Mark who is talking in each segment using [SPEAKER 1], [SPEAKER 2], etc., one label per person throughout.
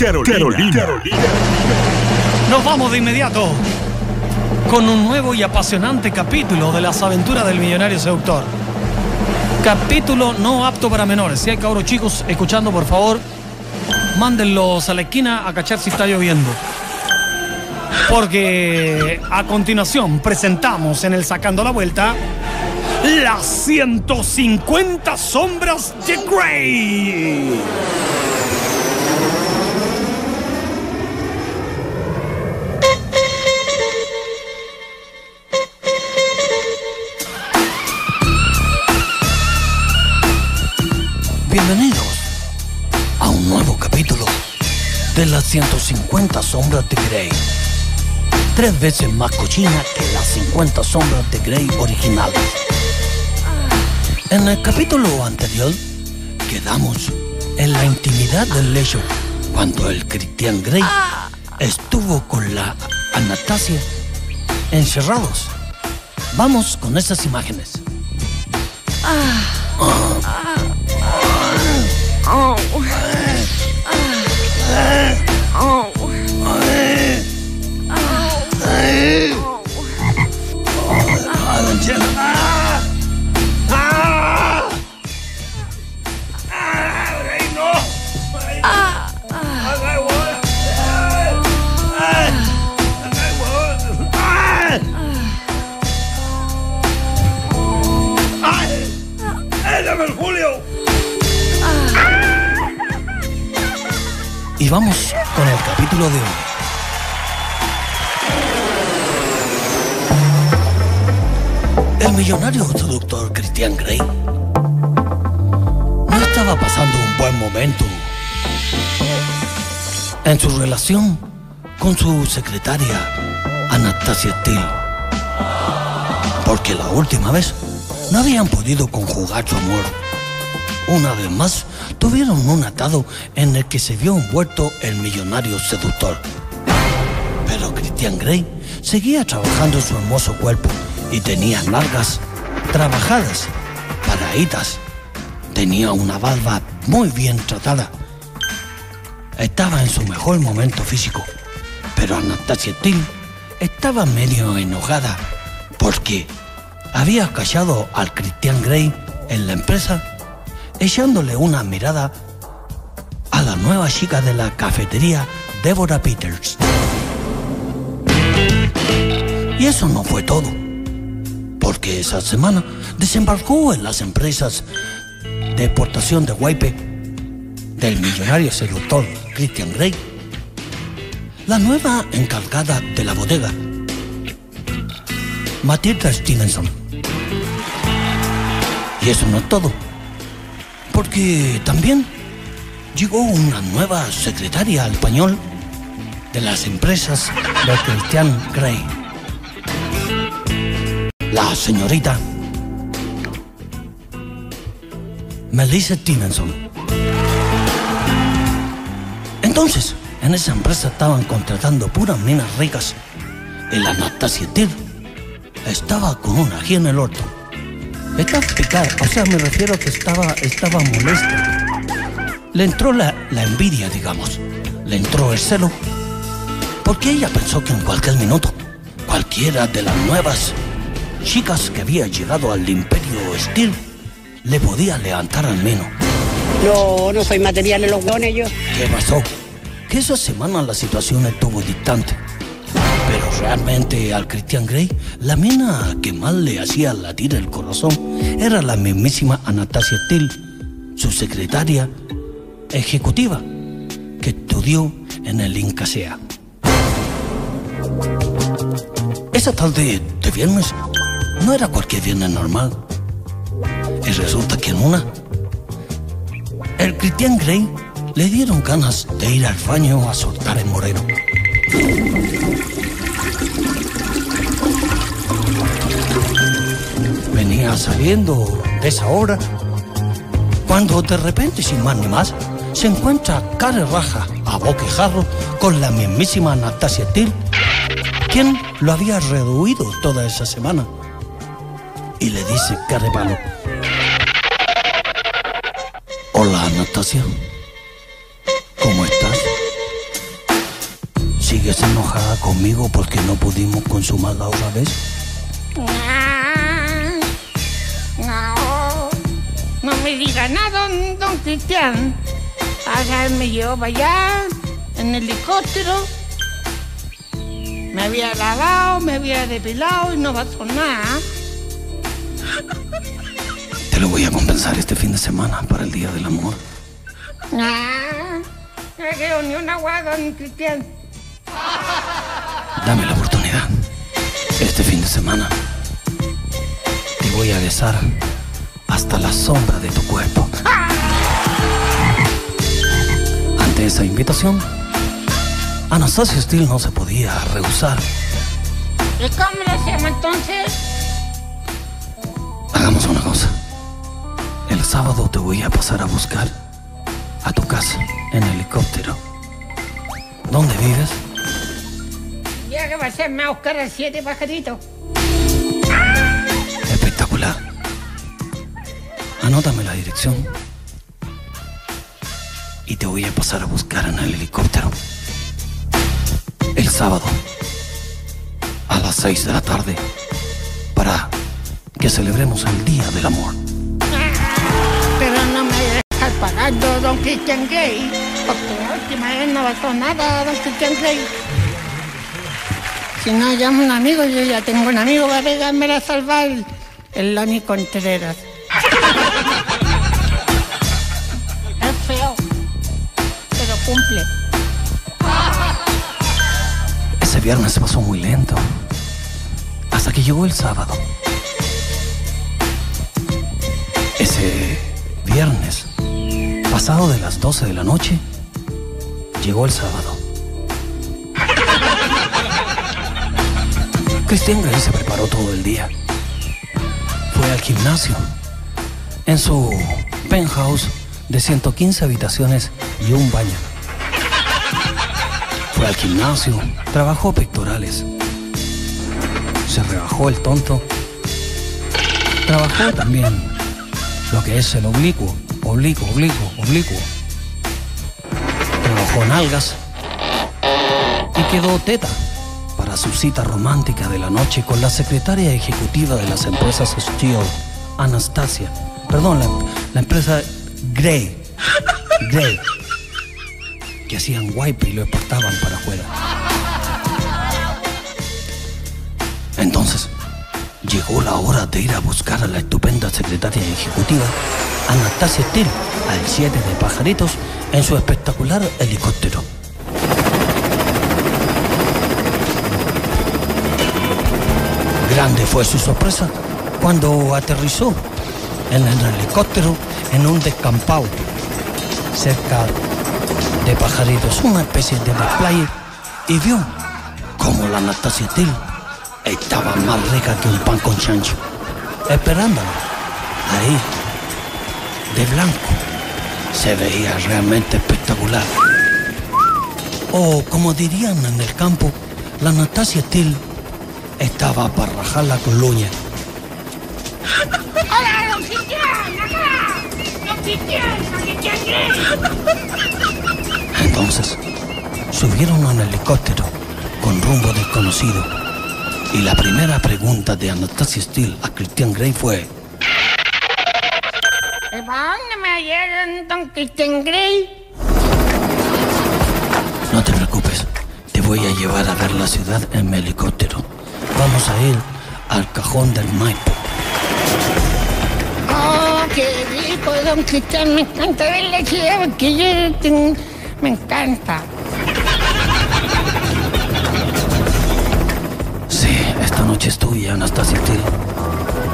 [SPEAKER 1] Carolina.
[SPEAKER 2] Nos vamos de inmediato con un nuevo y apasionante capítulo de las aventuras del millonario seductor. Capítulo no apto para menores. Si hay cabros chicos escuchando, por favor, mándenlos a la esquina a cachar si está lloviendo. Porque a continuación presentamos en el Sacando la Vuelta las 150 sombras de Grey. De las 150 sombras de Grey. Tres veces más cochina que las 50 sombras de Grey originales. En el capítulo anterior quedamos en la intimidad del lecho cuando el Christian Grey estuvo con la Anastasia encerrados. Vamos con esas imágenes. Y millonario seductor Christian Grey no estaba pasando un buen momento en su relación con su secretaria Anastasia Steele. Porque la última vez no habían podido conjugar su amor. Una vez más, tuvieron un atado en el que se vio envuelto el millonario seductor. Pero Christian Grey seguía trabajando su hermoso cuerpo y tenía largas, trabajadas, paraditas. Tenía una barba muy bien tratada. Estaba en su mejor momento físico, pero Anastasia Steele estaba medio enojada porque había callado al Christian Grey en la empresa echándole una mirada a la nueva chica de la cafetería, Deborah Peters. Y eso no fue todo, porque esa semana desembarcó en las empresas de exportación de Guaype del millonario seductor Christian Grey, la nueva encargada de la bodega, Matilda Stevenson. Y eso no es todo porque también llegó una nueva secretaria al español de las empresas de Christian Grey. La señorita Melissa Stevenson. Entonces, en esa empresa estaban contratando puras minas ricas. Y la Anastasia Tir estaba con una aquí en el orto. Estaba picada, o sea, me refiero a que estaba, estaba molesta. Le entró la, la envidia, digamos. Le entró el celo. Porque ella pensó que en cualquier minuto, cualquiera de las nuevas chicas que había llegado al imperio Steel le podía levantar al menos.
[SPEAKER 3] No, no soy material en los hueones yo.
[SPEAKER 2] ¿Qué pasó? Que esa semana la situación estuvo distante. Pero realmente al Christian Grey, la mina que más le hacía latir el corazón era la mismísima Anastasia Steele, su secretaria ejecutiva, que estudió en el Incasea. Esa tarde de viernes no era cualquier viernes normal. Y resulta que en una, el Christian Grey le dieron ganas de ir al baño a soltar el moreno. Venía saliendo de esa hora cuando de repente, sin más ni más, se encuentra cara raja a boquejarro con la mismísima Anastasia Till, quien lo había reduido toda esa semana. Y le dice palo. Hola Anastasia, ¿cómo estás? ¿Sigues enojada conmigo porque no pudimos consumar la otra vez?
[SPEAKER 1] No, no me diga nada, don, don Cristian. Allá me llevó para allá en helicóptero. Me había lavado, me había depilado y no pasó nada.
[SPEAKER 2] Te lo voy a compensar este fin de semana para el Día del Amor.
[SPEAKER 1] Ah, no ni una agua, don Cristian.
[SPEAKER 2] Dame la oportunidad. Este fin de semana te voy a besar hasta la sombra de tu cuerpo. Ante esa invitación, Anastasia Steele no se podía rehusar.
[SPEAKER 1] ¿Y cómo lo hacemos entonces?
[SPEAKER 2] Hagamos una cosa. El sábado te voy a pasar a buscar a tu casa en helicóptero. ¿Dónde vives?
[SPEAKER 1] Ya que va a hacerme a buscar a siete pajaritos.
[SPEAKER 2] Espectacular. Anótame la dirección. Y te voy a pasar a buscar en el helicóptero. El sábado. A las 6 de la tarde. Que celebremos el Día del Amor.
[SPEAKER 1] Pero no me dejas pagando, don Christian Grey. Porque la última vez no pasó nada, don Christian Grey. Si no llamo a un amigo, yo ya tengo un amigo para pegarme a salvar, el Loni Contreras. es feo, pero cumple.
[SPEAKER 2] Ese viernes se pasó muy lento. Hasta que llegó el sábado. Viernes, pasado de las 12 de la noche, llegó el sábado. Christian Grey se preparó todo el día. Fue al gimnasio. En su penthouse de 115 habitaciones y un baño. Fue al gimnasio, trabajó pectorales. Se rebajó el tonto. Trabajó también lo que es el oblicuo, oblicuo, oblicuo, oblicuo. Trabajó nalgas y quedó teta para su cita romántica de la noche con la secretaria ejecutiva de las empresas Steel, Anastasia. Perdón, la, la empresa Grey. Grey. Que hacían wipe y lo exportaban para afuera. Llegó la hora de ir a buscar a la estupenda secretaria ejecutiva, Anastasia Steele, al 7 de Pajaritos, en su espectacular helicóptero. Grande fue su sorpresa cuando aterrizó en el helicóptero en un descampado cerca de Pajaritos, una especie de desplay, y vio como la Anastasia Steele estaba más rica que un pan con chancho, esperándola ahí, de blanco. Se veía realmente espectacular. O como dirían en el campo, la Anastasia Steele estaba para rajarla con luña. Entonces, subieron a un helicóptero con rumbo desconocido. Y la primera pregunta de Anastasia Steele a Christian Grey fue,
[SPEAKER 1] ¿Y para dónde me llegan, don Christian Grey?
[SPEAKER 2] no te preocupes, te voy a llevar a ver la ciudad en mi helicóptero. Vamos a ir al cajón del Maipo.
[SPEAKER 1] ¡Oh, qué rico, don Cristian! Me encanta ver la ciudad porque yo tengo- me encanta.
[SPEAKER 2] Noche es tuya, Anastasia Steele.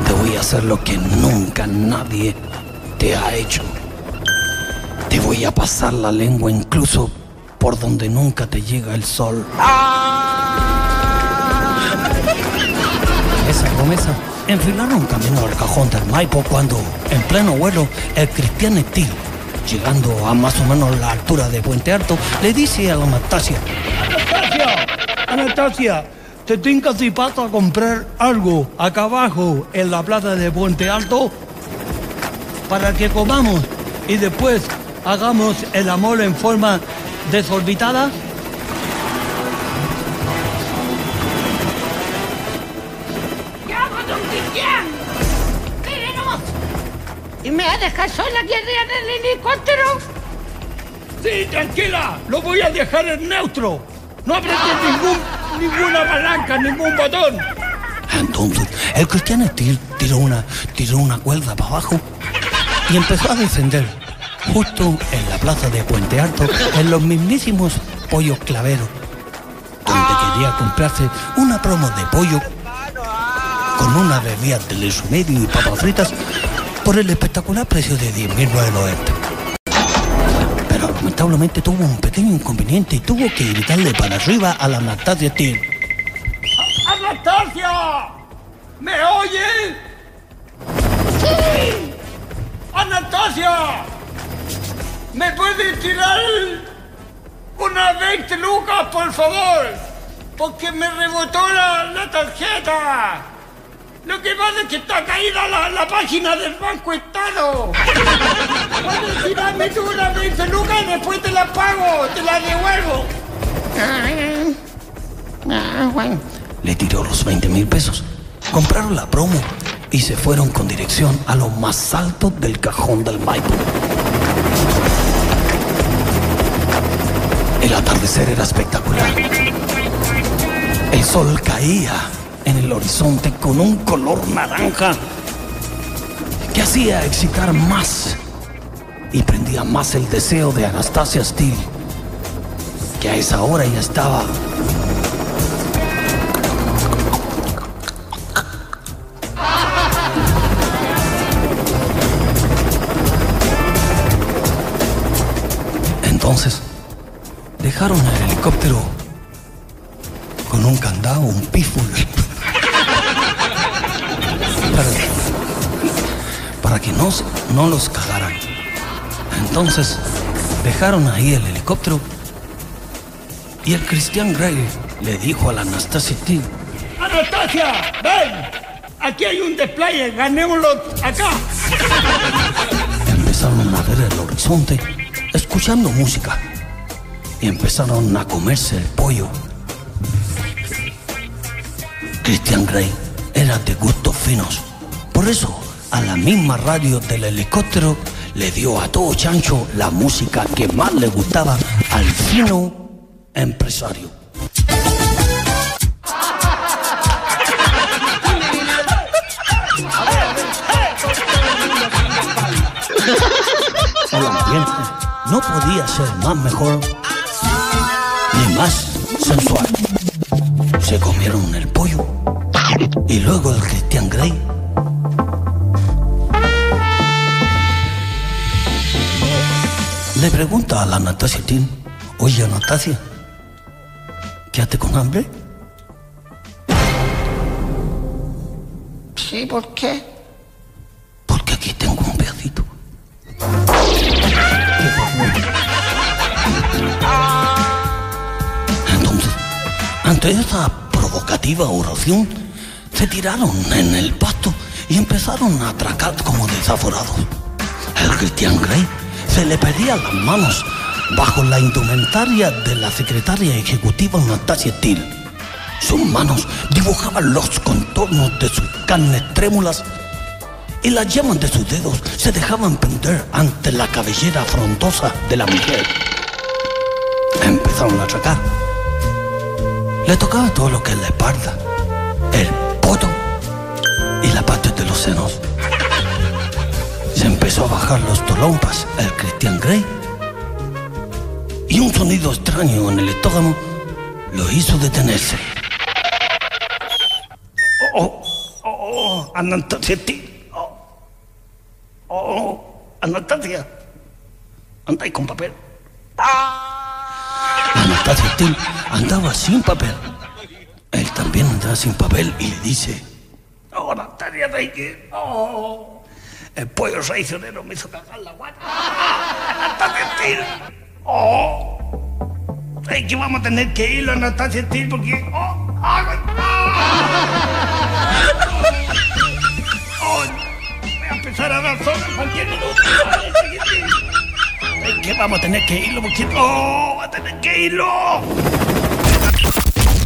[SPEAKER 2] Te voy a hacer lo que nunca nadie te ha hecho. Te voy a pasar la lengua incluso por donde nunca te llega el sol. Esa promesa enfilaron camino al cajón del Maipo cuando, en pleno vuelo, el Cristian Steele, llegando a más o menos la altura de Puente Alto, le dice a la Anastasia,
[SPEAKER 4] Anastasia, Anastasia, te tincas y paso a comprar algo acá abajo en la plaza de Puente Alto para que comamos y después hagamos el amor en forma desorbitada?
[SPEAKER 1] ¿Y me vas a dejar sola aquí arriba del helicóptero?
[SPEAKER 4] Sí, tranquila, lo voy a dejar en neutro. No apretes ah. ningún ninguna palanca, ningún botón.
[SPEAKER 2] Entonces, el cristiano tir- tiró una, tiró una cuerda para abajo y empezó a descender justo en la plaza de Puente Alto, en los mismísimos pollos claveros, donde quería comprarse una promo de pollo con una bebida de leche medio y papas fritas por el espectacular precio de 10.990. Pero lamentablemente tuvo un pequeño inconveniente y tuvo que gritarle para arriba a la Anastasia Steel.
[SPEAKER 4] ¡Anastasia! ¿Me oyes? ¡Sí! ¡Anastasia! ¿Me puedes tirar unas 20 lucas, por favor? Porque me rebotó la, la tarjeta. Lo que pasa es que está caída la, la página del Banco Estado. Puedes tirarme tú unas 20 lucas y después te las pago, te las devuelvo.
[SPEAKER 1] Bueno.
[SPEAKER 2] Le tiró los 20 mil pesos. Compraron la promo y se fueron con dirección a lo más alto del cajón del Maipo. El atardecer era espectacular. El sol caía en el horizonte con un color naranja que hacía excitar más y prendía más el deseo de Anastasia Steele, que a esa hora ya estaba Entonces, dejaron el helicóptero con un candado, un píful. Que no, no los cagaran. Entonces, dejaron ahí el helicóptero y el Christian Grey le dijo a la Anastasia T.
[SPEAKER 4] ¡Anastasia! ¡Ven! Aquí hay un display, ganémoslo acá.
[SPEAKER 2] Empezaron a ver el horizonte, escuchando música. Y empezaron a comerse el pollo. Christian Grey era de gustos finos. Por eso, a la misma radio del helicóptero le dio a todo chancho la música que más le gustaba al fino empresario. El ambiente no podía ser más mejor ni más sensual. Se comieron el pollo y luego el Christian Grey. Le pregunta a la Anastasia Tin, oye Anastasia, ¿quedaste con hambre?
[SPEAKER 1] Sí, ¿por qué?
[SPEAKER 2] Porque aquí tengo un pedacito. Entonces, ante esa provocativa oración, se tiraron en el pasto y empezaron a atracar como desaforados. El Christian Grey se le pedía las manos bajo la indumentaria de la secretaria ejecutiva Anastasia Till. Sus manos dibujaban los contornos de sus carnes trémulas y las llamas de sus dedos se dejaban pender ante la cabellera frondosa de la mujer. Empezaron a atracar. Le tocaba todo lo que es la espalda, el poto y la parte de los senos. Se empezó a bajar los tolompas el Christian Grey y un sonido extraño en el estómago lo hizo detenerse. Oh, oh, oh, Anastasia, ti- oh, oh, Anastasia, andáis con papel. Anastasia Steele andaba sin papel. Él también andaba sin papel y le dice, oh, Anastasia. Oh, el pollo traicionero me hizo cagar la guata. Anastasia Steele, oh, es que vamos a tener que irlo, Anastasia Steele, porque... Oh, ah, ah. Oh, voy a empezar a dar en cualquier minuto. Es que vamos a tener que irlo porque... ¡Oh! ¡Va a tener que irlo!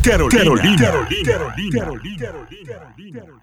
[SPEAKER 5] Carolina. Carolina. Carolina. Carolina. Carolina.